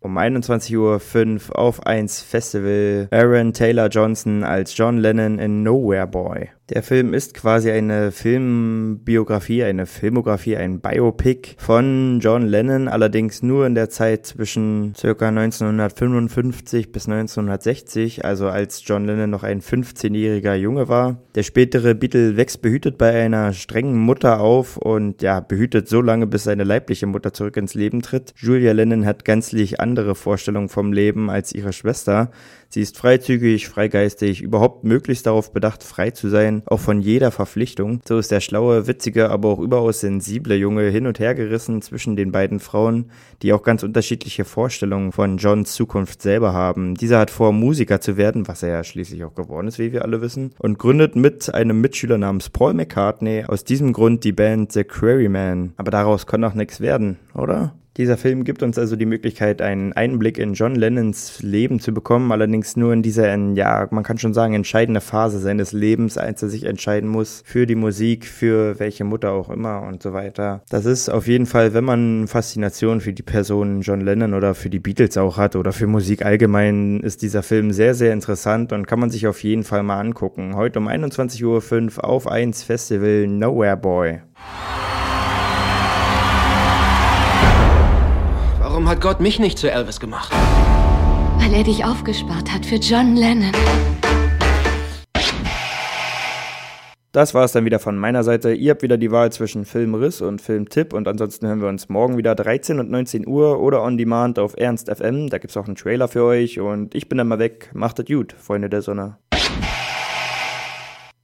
um 21.05 Uhr auf 1 Festival Aaron Taylor Johnson als John Lennon in Nowhere Boy. Der Film ist quasi eine Filmbiografie, eine Filmografie, ein Biopic von John Lennon, allerdings nur in der Zeit zwischen ca. 1955 bis 1960, also als John Lennon noch ein 15-jähriger Junge war. Der spätere Beatle wächst behütet bei einer strengen Mutter auf und ja, behütet so lange, bis seine leibliche Mutter zurück ins Leben tritt. Julia Lennon hat gänzlich andere Vorstellungen vom Leben als ihre Schwester. Sie ist freizügig, freigeistig, überhaupt möglichst darauf bedacht, frei zu sein, auch von jeder Verpflichtung. So ist der schlaue, witzige, aber auch überaus sensible Junge hin und her gerissen zwischen den beiden Frauen, die auch ganz unterschiedliche Vorstellungen von Johns Zukunft selber haben. Dieser hat vor, Musiker zu werden, was er ja schließlich auch geworden ist, wie wir alle wissen, und gründet mit einem Mitschüler namens Paul McCartney aus diesem Grund die Band The Quarrymen. Aber daraus kann auch nichts werden, oder? Dieser Film gibt uns also die Möglichkeit, einen Einblick in John Lennons Leben zu bekommen, allerdings nur in dieser, ja, man kann schon sagen, entscheidende Phase seines Lebens, als er sich entscheiden muss für die Musik, für welche Mutter auch immer und so weiter. Das ist auf jeden Fall, wenn man Faszination für die Person John Lennon oder für die Beatles auch hat oder für Musik allgemein, ist dieser Film sehr, sehr interessant und kann man sich auf jeden Fall mal angucken. Heute um 21.05 Uhr auf 1 Festival Nowhere Boy. Warum hat Gott mich nicht zu Elvis gemacht? Weil er dich aufgespart hat für John Lennon. Das war es dann wieder von meiner Seite. Ihr habt wieder die Wahl zwischen Filmriss und Filmtipp und ansonsten hören wir uns morgen wieder 13 und 19 Uhr oder on demand auf Ernst FM. Da gibt es auch einen Trailer für euch und ich bin dann mal weg. Macht es gut, Freunde der Sonne.